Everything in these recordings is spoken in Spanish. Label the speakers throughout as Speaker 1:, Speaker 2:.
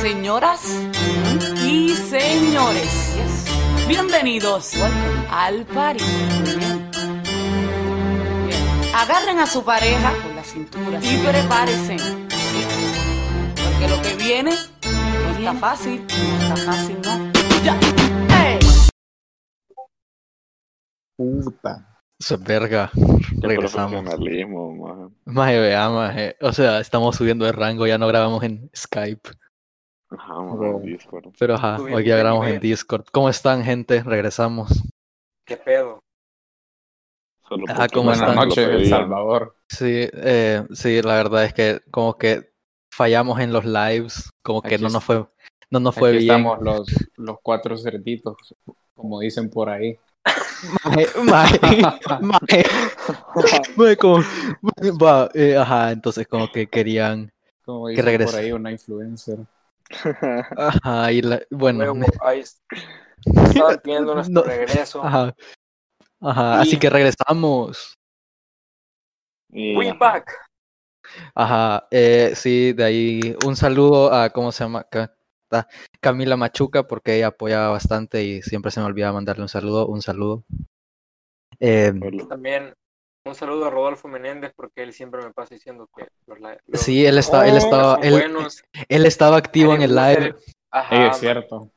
Speaker 1: Señoras y señores, bienvenidos al party. Agarren a su pareja con la cintura y prepárense. Porque lo que viene no está fácil, no está fácil, no. Ya. ¡Ey!
Speaker 2: Puta.
Speaker 3: Es verga. Regresamos.
Speaker 4: Maje,
Speaker 3: vea, maje. O sea, estamos subiendo de rango, ya no grabamos en Skype.
Speaker 4: Ajá, maje,
Speaker 2: Bro.
Speaker 4: Discord.
Speaker 3: Pero ajá, hoy ya grabamos en. Discord. ¿Cómo están, gente? Regresamos.
Speaker 5: ¿Qué pedo?
Speaker 4: Solo
Speaker 3: Ajá, ¿cómo están?
Speaker 2: Noches, El. Salvador.
Speaker 3: Sí, eh, sí, la verdad es que como que fallamos en los lives, como que
Speaker 2: Aquí
Speaker 3: no nos fue, no nos fue
Speaker 2: Aquí
Speaker 3: bien.
Speaker 2: estamos los, los cuatro cerditos, como dicen por ahí.
Speaker 3: Como- va, eh, ajá, entonces como que querían,
Speaker 2: Como
Speaker 3: Que
Speaker 2: dicen
Speaker 3: regrese.
Speaker 2: por ahí una influencer.
Speaker 3: ajá, y la- bueno,
Speaker 5: Luego, ahí es- estaban pidiendo nuestro
Speaker 3: No.
Speaker 5: regreso.
Speaker 3: ajá, ajá, así que regresamos.
Speaker 4: Y,
Speaker 5: We back.
Speaker 3: Ajá, eh, sí, de ahí un saludo a, ¿cómo se llama? A Camila Machuca, porque ella apoya bastante y siempre se me olvida mandarle un saludo, un saludo. Eh,
Speaker 4: hola.
Speaker 5: También un saludo a Rodolfo Menéndez porque él siempre me pasa diciendo que los, los
Speaker 3: sí, él estaba, él estaba, él, él estaba activo en el live.
Speaker 5: Ajá,
Speaker 2: Sí, es cierto.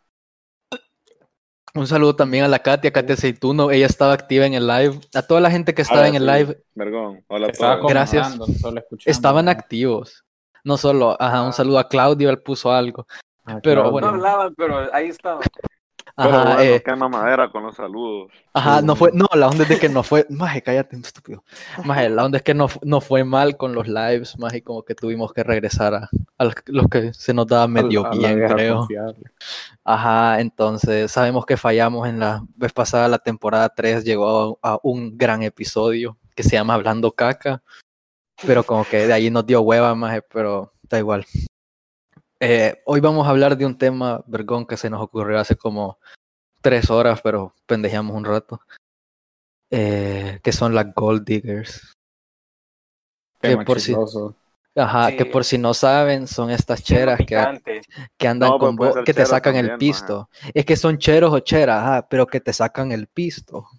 Speaker 3: Un saludo también a la Katia, Katia Aceituno, ella estaba activa en el live. A toda la gente que estaba
Speaker 4: Ahora
Speaker 3: en el live,
Speaker 4: Vergón. Hola a
Speaker 2: Estaba
Speaker 4: todos.
Speaker 3: Gracias.
Speaker 2: solo
Speaker 3: estaban activos. No solo, ajá, un
Speaker 5: Ah.
Speaker 3: saludo a Claudio, él puso algo.
Speaker 2: Ah,
Speaker 3: pero
Speaker 2: claro.
Speaker 3: bueno.
Speaker 5: No hablaban, pero ahí estaba.
Speaker 4: Pero
Speaker 3: Ajá,
Speaker 4: bueno,
Speaker 3: eh,
Speaker 4: qué mamadera con los saludos.
Speaker 3: Ajá, no fue, no, la onda es de que no fue, maje, cállate, estúpido. Maje, la onda es que no, no fue mal con los lives, maje, como que tuvimos que regresar a, a los- que se nos daba medio
Speaker 2: A a
Speaker 3: bien,
Speaker 2: vieja
Speaker 3: creo.
Speaker 2: confiable.
Speaker 3: Ajá, entonces sabemos que fallamos en la vez pasada, la temporada 3 llegó a, a un gran episodio que se llama Hablando Caca, pero como que de ahí nos dio hueva, maje, pero da igual. Eh, hoy vamos a hablar de un tema, vergón, que se nos ocurrió hace como tres horas, pero pendejeamos un rato. Eh, que son las Gold Diggers. Que por si-. Ajá, que por si no saben, son estas cheras que, que andan
Speaker 4: No, pues
Speaker 3: con
Speaker 4: puede
Speaker 3: vo-
Speaker 4: ser
Speaker 3: que te sacan el pisto. Es que son cheros o cheras, ajá, pero que te sacan el pisto.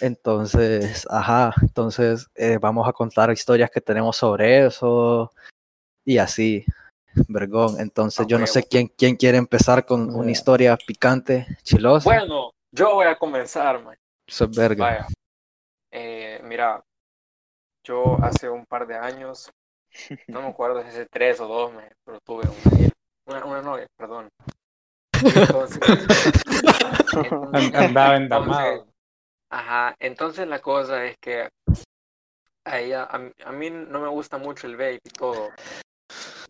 Speaker 3: Entonces, ajá, entonces eh, vamos a contar historias que tenemos sobre eso y así, vergón. Entonces, yo no sé quién, quién quiere empezar con una historia picante, chilosa.
Speaker 5: Bueno, yo voy a comenzar, man.
Speaker 3: Eso es verga.
Speaker 5: Vaya. Eh, mira, yo hace un par de años, no me acuerdo si hace tres o dos, man, pero tuve una, una, una novia, perdón. Entonces,
Speaker 2: And- Andaba endamado.
Speaker 5: entonces, ajá, entonces la cosa es que a ella, a, mí- a mí no me gusta mucho el vape y todo.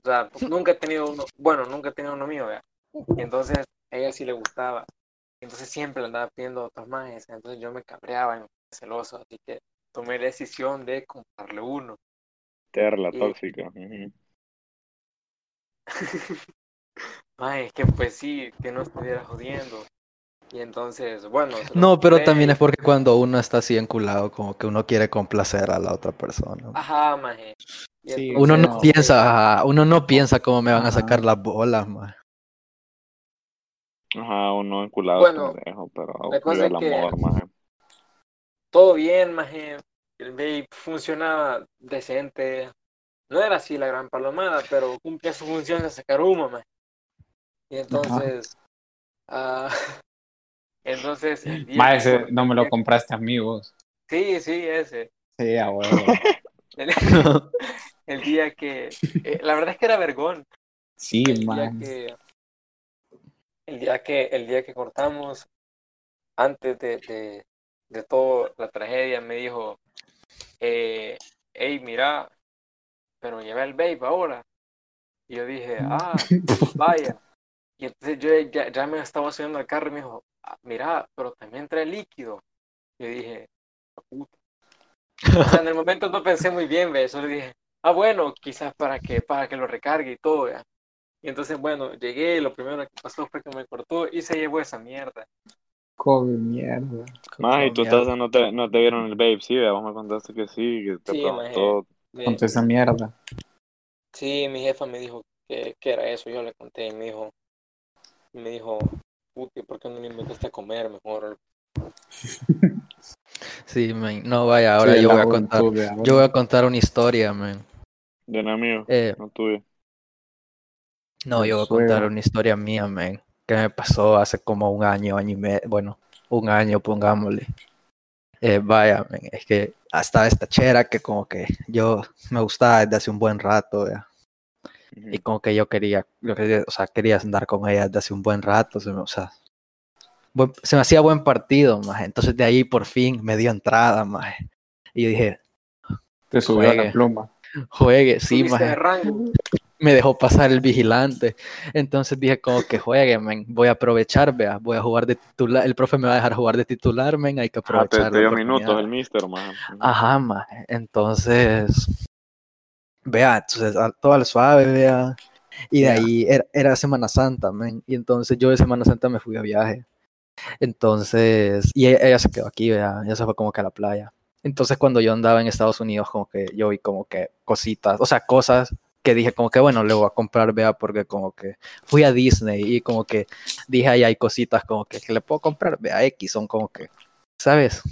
Speaker 5: O sea, nunca he tenido uno, bueno, nunca he tenido uno mío, vea. Y entonces a ella sí le gustaba. Entonces siempre le andaba pidiendo otros más. Entonces yo me cabreaba y me ponía celoso. Así que tomé la decisión de comprarle uno.
Speaker 4: Terra, la
Speaker 5: Y-
Speaker 4: tóxica.
Speaker 5: Mae, es que pues sí, que no estuviera jodiendo. Y entonces, bueno.
Speaker 3: No, pero
Speaker 5: compré
Speaker 3: también es porque cuando uno está así enculado, como que uno quiere complacer a la otra persona.
Speaker 5: Ajá, maje.
Speaker 2: Sí,
Speaker 3: Uno no
Speaker 2: no.
Speaker 3: piensa, ajá, uno no piensa cómo me van a sacar las bolas, man.
Speaker 4: Ajá, uno enculado
Speaker 5: Bueno,
Speaker 4: pendejo, pero
Speaker 5: la cosa
Speaker 4: el
Speaker 5: es que-
Speaker 4: amor, maje.
Speaker 5: todo bien, maje. El vape funcionaba decente. No era así la gran palomada, pero cumplía su función de sacar humo, maje. Y entonces. ah, entonces. día
Speaker 2: Ma, ese no me lo compraste a mí vos.
Speaker 5: Sí, sí, ese.
Speaker 2: Sí, a huevo.
Speaker 5: El, el día que. eh, la verdad es que era vergón.
Speaker 2: Sí,
Speaker 5: el día
Speaker 2: man.
Speaker 5: que el día que el día que cortamos antes de, de, de toda la tragedia me dijo eh, hey mira pero llevé el vape ahora y yo dije ah vaya y entonces yo ya, ya me estaba subiendo al carro y me dijo "Ah, mira pero también trae líquido y yo dije "La puta". O sea, en el momento no pensé muy bien ve solo dije ah bueno quizás para que para que lo recargue y todo ya y entonces, bueno, llegué y lo primero que pasó fue que me cortó y se llevó esa mierda.
Speaker 2: Come mierda.
Speaker 4: Maje, y tú
Speaker 3: Mierda.
Speaker 4: estás, no te, no te vieron el babe, sí, vea, vos me contaste que sí, que te
Speaker 5: Sí,
Speaker 4: preguntó.
Speaker 2: Ponte esa mierda.
Speaker 5: sí, mi jefa me dijo, qué, qué era eso. Yo le conté y me dijo, me dijo, puti, ¿por qué no le inventaste a comer mejor?
Speaker 3: Sí, man. No, vaya, ahora
Speaker 2: Sí,
Speaker 3: yo voy a contar.
Speaker 2: ahora.
Speaker 3: Yo voy a contar una historia, man.
Speaker 4: De amigo,
Speaker 3: Eh,
Speaker 4: no tuyo.
Speaker 3: no, yo voy a contar una historia mía, man. Que me pasó hace como un año, año y medio. Bueno, un año, pongámosle. Eh, vaya, man, es que hasta esta chera que como que yo me gustaba desde hace un buen rato,
Speaker 4: Ujú.
Speaker 3: Y como que yo quería, yo quería, o sea, quería andar con ella desde hace un buen rato, se me, o sea, buen- se me hacía buen partido, más. Entonces de ahí por fin me dio entrada, más. Y yo dije,
Speaker 2: Te subió
Speaker 3: Juegue.
Speaker 2: la pluma.
Speaker 3: juegue, sí, más. Me dejó pasar el vigilante. Entonces dije como que juegue, men. Voy a aprovechar, vea. Voy a jugar de titular. El profe me va a dejar jugar de titular, men. Hay que
Speaker 4: Ah, te,
Speaker 3: aprovechar.
Speaker 4: te dio
Speaker 3: oportunidad.
Speaker 4: minutos el mister, man.
Speaker 3: Ajá, ma. Entonces, vea, entonces a- todo al suave, vea. Y de ahí era, era Semana Santa, men. Y entonces yo de Semana Santa me fui a viaje. Entonces, y ella, ella se quedó aquí, vea. Ella se fue como que a la playa. Entonces, cuando yo andaba en Estados Unidos, como que yo vi como que cositas, o sea, cosas que dije como que, bueno, le voy a comprar, vea, porque como que fui a Disney y como que dije, ahí hay cositas como que, que le puedo comprar, vea, X, son como que, ¿sabes?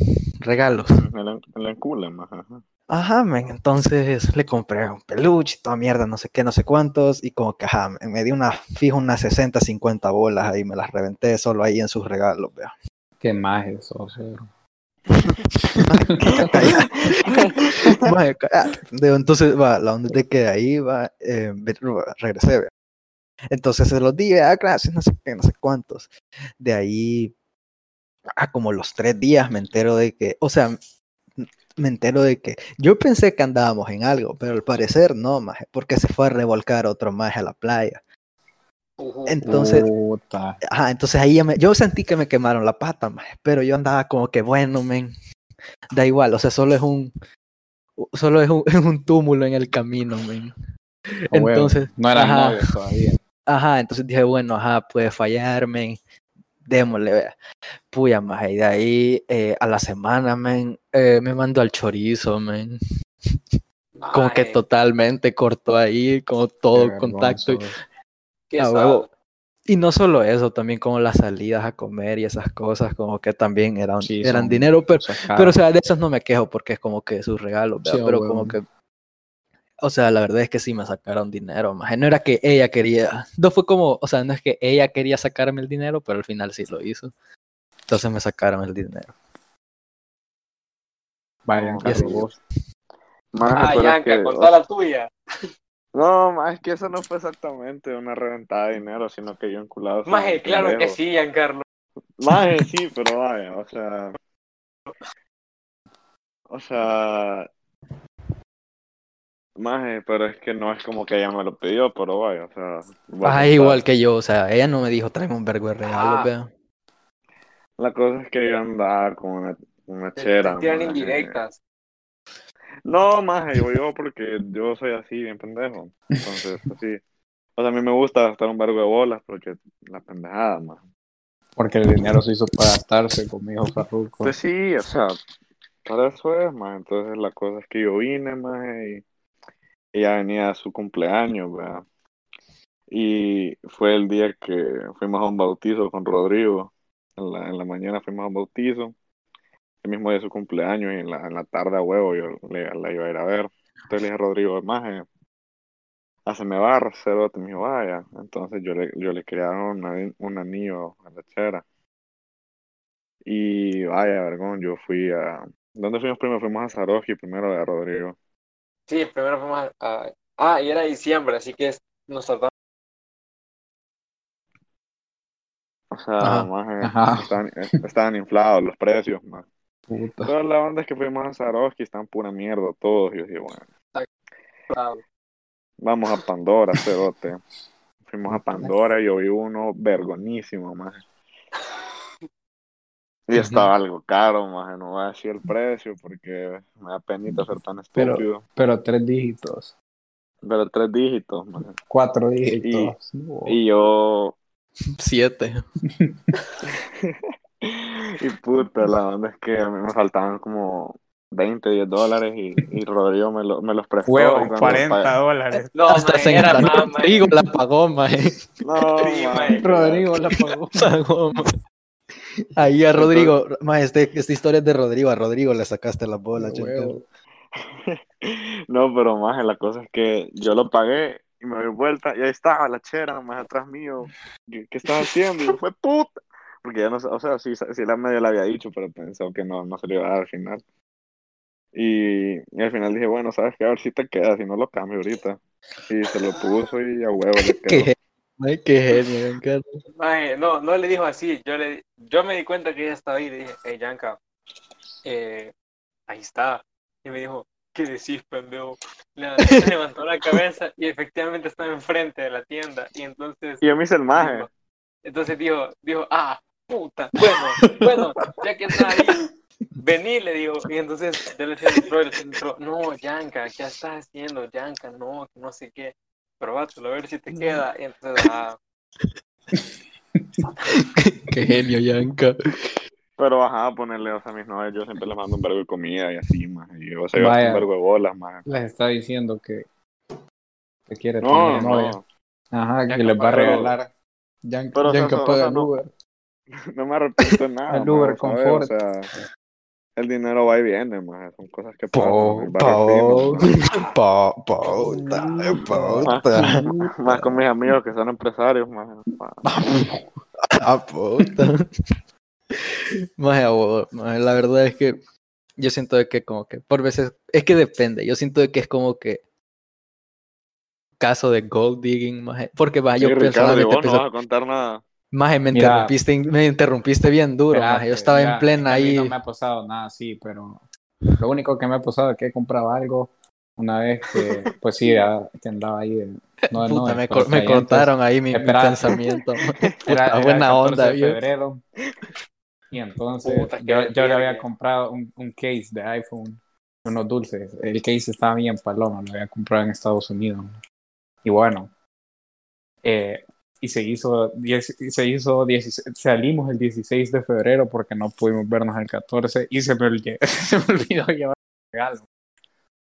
Speaker 3: Regalos.
Speaker 4: Me la, me la enculan, man. Ajá.
Speaker 3: Ajá, men, entonces le compré un peluche y toda mierda, no sé qué, no sé cuántos, y como que, ajá, me- me di una, fijo, unas 60, 50 bolas ahí, me las reventé solo ahí en sus regalos, vea.
Speaker 2: Qué más eso, cero.
Speaker 3: Ah, entonces, va, la onda de que ahí va, eh, regresé, vea. Entonces se los di, ah, gracias, no sé qué, no sé cuántos. De ahí, a como los tres días me entero de que, o sea, me entero de que yo pensé que andábamos en algo, pero al parecer no, maje, porque se fue a revolcar otro maje a la playa. Entonces,
Speaker 2: Puta.
Speaker 3: Ajá, entonces ahí ya me- yo sentí que me quemaron la pata, maje, pero yo andaba como que bueno, men, da igual, o sea, solo es un, solo es un, es un túmulo en el camino, men.
Speaker 2: no eran
Speaker 3: ajá.
Speaker 2: novios todavía.
Speaker 3: Ajá, entonces dije, bueno, ajá, puede fallar, men, démosle, vea. Puya, maje, y de ahí eh, a la semana, men, eh, me mandó al chorizo, men, como que totalmente cortó ahí, como todo
Speaker 2: Qué
Speaker 3: contacto.
Speaker 5: qué
Speaker 3: a
Speaker 5: sad.
Speaker 3: huevo. Y no solo eso, también como las salidas a comer y esas cosas, como que también eran,
Speaker 2: Sí,
Speaker 3: eran
Speaker 2: son
Speaker 3: dinero, pero, pero o sea, de esos no me quejo porque es como que sus regalos, pero
Speaker 2: huevo.
Speaker 3: como que, o sea, la verdad es que sí me sacaron dinero, más no era que ella quería, no fue como, o sea, no es que ella quería sacarme el dinero, pero al final sí lo hizo. Entonces me sacaron el dinero.
Speaker 2: Vayan. Carlos, vos.
Speaker 4: Maje,
Speaker 5: Ah, Yanka,
Speaker 4: que-
Speaker 5: contá la tuya.
Speaker 4: No, más es que eso no fue exactamente una reventada de dinero, sino que yo enculado.
Speaker 5: Maje, claro que sí, Giancarlo.
Speaker 4: Maje, sí, pero vaya, o sea. O sea. Maje, pero es que no es como que ella me lo pidió, pero vaya, o sea.
Speaker 3: Ah, igual que yo, o sea, ella no me dijo, tráeme un vergo de regalos,
Speaker 5: Ah.
Speaker 3: vea.
Speaker 4: La cosa es que yo andaba con una, una chera.
Speaker 5: te tiran
Speaker 4: maje.
Speaker 5: indirectas.
Speaker 4: No, maje, yo, yo porque yo soy así, bien pendejo. Entonces, así. O sea, a mí me gusta gastar un vergo de bolas porque la pendejada, maje.
Speaker 2: Porque el dinero se hizo para gastarse conmigo, Farruko.
Speaker 4: Pues sí, o sea, para eso es, más. Entonces la cosa es que yo vine, más, y ella venía a su cumpleaños, ¿verdad? Y fue el día que fuimos a un bautizo con Rodrigo. En la, en la mañana fuimos a un bautizo. El mismo día de su cumpleaños y en la, en la tarde a huevo yo le, la iba a ir a ver. Entonces le dije a Rodrigo, más, haceme barra, cerote, me dijo, vaya. Entonces yo le, yo le una- un anillo a la chera. Y vaya, vergón, yo fui a... ¿Dónde fuimos primero? Fuimos a Saroski primero de Rodrigo.
Speaker 5: Sí, primero fuimos a, a- Ah, y era diciembre, así que es- nos tratamos.
Speaker 4: O sea,
Speaker 3: Ajá.
Speaker 4: estaban, eh, inflados los precios, más.
Speaker 2: Puta.
Speaker 4: Toda la onda es que fuimos a Saroski, están pura mierda todos. Y yo dije, bueno, vamos a Pandora, cerote. Fuimos a Pandora y yo vi uno vergonísimo, más. Y estaba algo caro, más. No voy a decir el precio porque me da penita ser tan
Speaker 2: Pero-
Speaker 4: estúpido.
Speaker 2: Pero tres dígitos.
Speaker 4: Pero tres dígitos, maje.
Speaker 2: Cuatro dígitos.
Speaker 4: Y yo
Speaker 3: Siete.
Speaker 4: y puta, la onda es que a mí me faltaban como 20, 10 dólares y, y Rodrigo me, lo- me los prestó.
Speaker 2: Huevo,
Speaker 4: cuando
Speaker 2: 40
Speaker 4: pagué-
Speaker 2: dólares.
Speaker 5: No,
Speaker 3: Hasta
Speaker 5: maje,
Speaker 3: se
Speaker 5: era más.
Speaker 3: Rodrigo la pagó, maje.
Speaker 4: No.
Speaker 2: Rodrigo la pagó.
Speaker 3: Ahí a Rodrigo, maje, este, esta historia es de Rodrigo, a Rodrigo le sacaste
Speaker 2: Huevo.
Speaker 3: Giancarlo.
Speaker 4: No, pero más la cosa es que yo lo pagué y me doy vuelta y ahí estaba la chera más atrás mío. ¿Qué, qué estás haciendo? Y yo, fue puta. Porque ya no sé, o sea, sí, sí la medio le había dicho, pero pensó que no, no se lo iba a dar al final. Y, y al final dije, bueno, sabes que a ver si te queda, si no lo cambio ahorita. Y se lo puso y a huevo le quedó.
Speaker 3: Maje, qué genio, Giancarlo.
Speaker 5: Maje, no, no le dijo así. Yo le, yo me di cuenta que ella estaba ahí y le dije, hey, Yanka, eh, ahí está. Y me dijo, ¿qué decís, pendejo? Le- se levantó la cabeza y efectivamente estaba enfrente de la tienda. Y entonces,
Speaker 4: Y yo me hice el maje.
Speaker 5: dijo- entonces dijo, dijo, ah, puta, bueno, bueno, ya que está ahí, vení, le digo. Y entonces yo le decía al no, Yanka, ¿qué estás haciendo, Yanka? No, no sé qué. Probátelo, a ver si te queda. Y entonces, ah,
Speaker 3: Qué genio, Yanka.
Speaker 4: Pero ajá, ponerle, o sea, a mis novias, yo siempre les mando un vergo de comida y así, más. Y o sea, yo
Speaker 2: Vaya.
Speaker 4: un vergo de bolas, más.
Speaker 2: Les está diciendo que, que quiere
Speaker 4: No,
Speaker 2: tener novia.
Speaker 4: no.
Speaker 2: Ajá,
Speaker 5: Ya
Speaker 2: que les va a
Speaker 5: pero-
Speaker 2: regalar. Yan-
Speaker 4: pero, o sea,
Speaker 2: Yanka
Speaker 4: o sea,
Speaker 2: el. Uber.
Speaker 4: No me arrepiento de nada.
Speaker 2: El Uber. Confort.
Speaker 4: O sea, el dinero va y viene, más. Son cosas que pasan. Más. Más con mis amigos que son empresarios, más.
Speaker 3: ah, maje, la verdad es que yo siento de que como que por veces, es que depende, yo siento de que es como que caso de gold digging, maje, porque va, yo
Speaker 4: Sí, Ricardo, vos no vas a contar nada.
Speaker 3: Maje, me
Speaker 2: Mira.
Speaker 3: interrumpiste, me interrumpiste bien duro, maje, yo estaba
Speaker 2: mira,
Speaker 3: en plena ahí,
Speaker 2: No me ha pasado nada así, pero lo único que me ha pasado es que he comprado algo una vez que, pues sí, ya, que andaba ahí. de- no
Speaker 3: puta,
Speaker 2: novia,
Speaker 3: me,
Speaker 2: pero
Speaker 3: cor- me
Speaker 2: calientes.
Speaker 3: cortaron ahí mi, mi pensamiento, Puta,
Speaker 2: era
Speaker 3: buena
Speaker 2: 14
Speaker 3: onda,
Speaker 2: de febrero. Y entonces
Speaker 5: Puta,
Speaker 2: yo, yo le había comprado un, un case de iPhone, unos dulces. El case estaba bien paloma, lo había comprado en Estados Unidos. Y bueno, eh, y se hizo, diez- se hizo 16 salimos el 16 de febrero porque no pudimos vernos el 14 y se me, olvidó, se me olvidó llevar el regalo.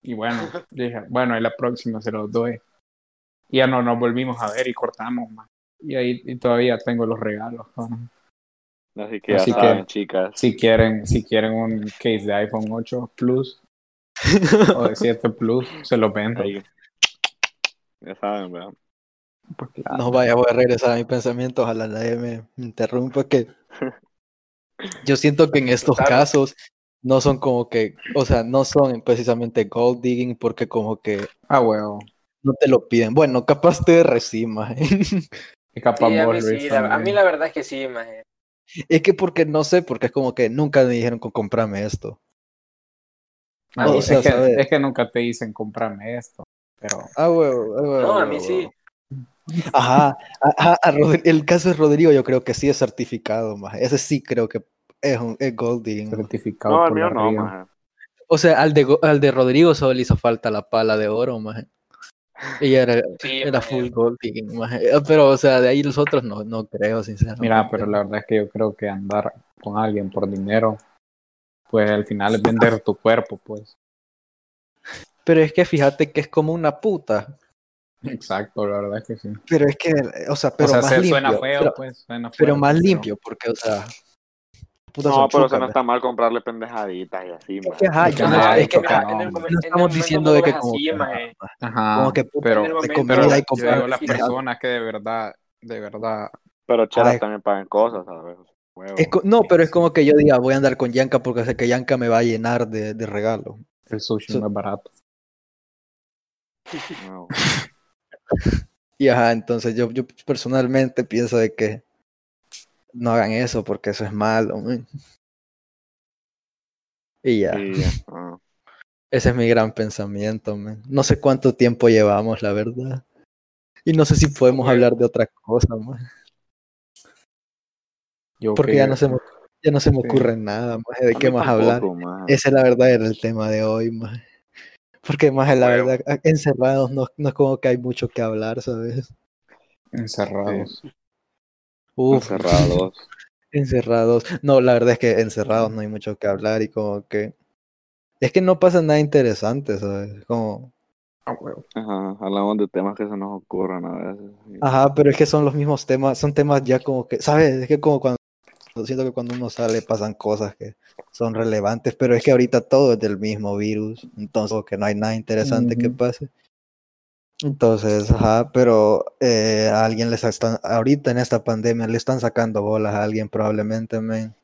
Speaker 2: Y bueno, dije, bueno, y la próxima se los doy. Y ya no nos volvimos a ver y cortamos, man. Y ahí y todavía tengo los regalos.
Speaker 4: Así que ya
Speaker 2: Así que-
Speaker 4: saben, chicas.
Speaker 2: Si quieren, si quieren un case de iPhone 8 Plus o de 7 Plus, se los vendo.
Speaker 4: Ahí. Ya saben, ¿verdad?
Speaker 2: Porque, ah,
Speaker 3: No vaya, voy a regresar a mi pensamiento, ojalá nadie me interrumpa que yo siento que en estos casos no son como que, o sea, no son precisamente gold digging porque como que
Speaker 2: ah, huevo.
Speaker 3: no te lo piden. Bueno, capaz te recima.
Speaker 2: Y capaz
Speaker 5: sí, a mí, sí, la- a mí
Speaker 2: también.
Speaker 5: la verdad es que sí, maje.
Speaker 3: es que porque no sé, porque es como que nunca me dijeron con comprarme esto. O
Speaker 2: es, que,
Speaker 3: ¿sabes?
Speaker 2: es que nunca te dicen comprarme esto. Pero
Speaker 3: Ah, huevo, ah, huevo,
Speaker 5: No, a
Speaker 3: huevo,
Speaker 5: mí sí.
Speaker 3: Ajá, ajá, el caso de Rodrigo yo creo que sí es certificado, más. Ese sí creo que es un es gold digging. maje.
Speaker 2: certificado
Speaker 4: No, el mío no, maje.
Speaker 3: O sea, al de, al de Rodrigo solo le hizo falta la pala de oro, maje. Y era,
Speaker 5: Sí,
Speaker 3: era full gold. Eh, Pero, o sea, de ahí los otros no, no creo, sinceramente.
Speaker 2: Mira, pero la verdad es que yo creo que andar con alguien por dinero, pues al final es vender tu cuerpo, pues.
Speaker 3: Pero es que fíjate que es como una puta.
Speaker 2: Exacto, la verdad es que sí.
Speaker 3: Pero es que, o sea, pero
Speaker 2: o sea,
Speaker 3: más
Speaker 2: se-
Speaker 3: limpio.
Speaker 2: suena feo,
Speaker 3: pero,
Speaker 2: pues. Suena
Speaker 3: pero más limpio, porque, o sea,
Speaker 4: No, pero eso no está mal comprarle pendejaditas y así,
Speaker 3: que, ajá,
Speaker 2: Es que
Speaker 3: yo no,
Speaker 2: ajá,
Speaker 3: es que,
Speaker 2: no,
Speaker 5: en el,
Speaker 2: hombre.
Speaker 5: momen-
Speaker 3: no
Speaker 5: en el
Speaker 3: estamos
Speaker 5: momento
Speaker 3: diciendo de que como
Speaker 5: así,
Speaker 3: que.
Speaker 2: Ajá,
Speaker 3: como que
Speaker 2: pero,
Speaker 5: en el momento-
Speaker 2: pero
Speaker 3: y
Speaker 2: yo
Speaker 3: comprar.
Speaker 2: digo las personas que de verdad, de verdad,
Speaker 4: Pero chelas
Speaker 3: Ay.
Speaker 4: también pagan cosas, ¿sabes?
Speaker 3: Es no, pero es como que yo diga, voy a andar con Yanka porque sé que Yanka me va a llenar de, de regalo.
Speaker 2: el sushi
Speaker 3: So-
Speaker 2: no es barato.
Speaker 4: No.
Speaker 3: Y ajá, entonces yo, yo personalmente pienso de que no hagan eso porque eso es malo. man. Y ya, ese es mi gran pensamiento. man. No sé cuánto tiempo llevamos, la verdad. Y no sé si podemos hablar de otra cosa, man,
Speaker 2: Yo
Speaker 3: porque
Speaker 2: que-
Speaker 3: ya no se me, ya no se me
Speaker 2: Sí.
Speaker 3: ocurre nada más de qué más hablar. Ese la verdad era el tema de hoy, más. Porque más la verdad, encerrados no, no es como que hay mucho que hablar, ¿sabes?
Speaker 2: encerrados.
Speaker 3: Uf,
Speaker 4: Encerrados.
Speaker 3: encerrados. No, la verdad es que encerrados no hay mucho que hablar y como que Es que no pasa nada interesante, ¿sabes? Como,
Speaker 2: Ah.
Speaker 4: Ajá, hablamos de temas que se nos ocurran a veces.
Speaker 3: ajá, pero es que son los mismos temas, son temas ya como que, ¿sabes? Es que como cuando, siento que cuando uno sale pasan cosas que son relevantes, pero es que ahorita todo es del mismo virus, entonces que no hay nada interesante que
Speaker 2: Ujú.
Speaker 3: pase. Entonces, ajá, pero eh, a alguien les están, ahorita en esta pandemia le están sacando bolas a alguien probablemente, men.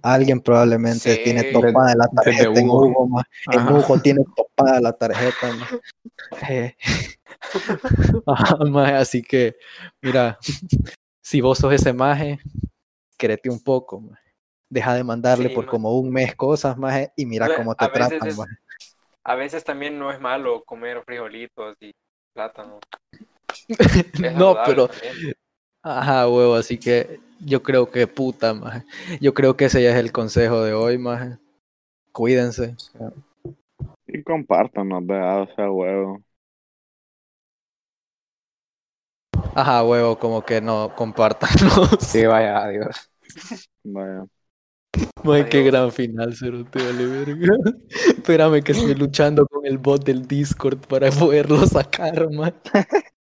Speaker 3: Alguien probablemente
Speaker 5: Sí.
Speaker 3: tiene topada la tarjeta en
Speaker 2: Hugo.
Speaker 3: Ma. En. Hugo tiene topada la tarjeta, ma. Eh. Ajá, ma, Así que, mira, si vos sos ese maje, créete un poco. Deja de mandarle
Speaker 5: Sí,
Speaker 3: por como un mes cosas, maje, y mira cómo
Speaker 5: a
Speaker 3: te
Speaker 5: veces
Speaker 3: tratan,
Speaker 5: es-. A veces también no es malo comer frijolitos y plátano.
Speaker 3: No, pero
Speaker 5: también.
Speaker 3: Ajá, huevo, así que yo creo que puta, maje. Yo creo que ese ya es el consejo de hoy, maje. Cuídense.
Speaker 4: Y compártanos, ¿verdad? O sea, huevo.
Speaker 3: Ajá, huevo, como que no compártanos.
Speaker 2: Sí, vaya, adiós.
Speaker 4: Vaya.
Speaker 3: Maje, qué gran final, cero te vale verga. Espérame que estoy luchando con el bot del Discord para poderlo sacar, maje.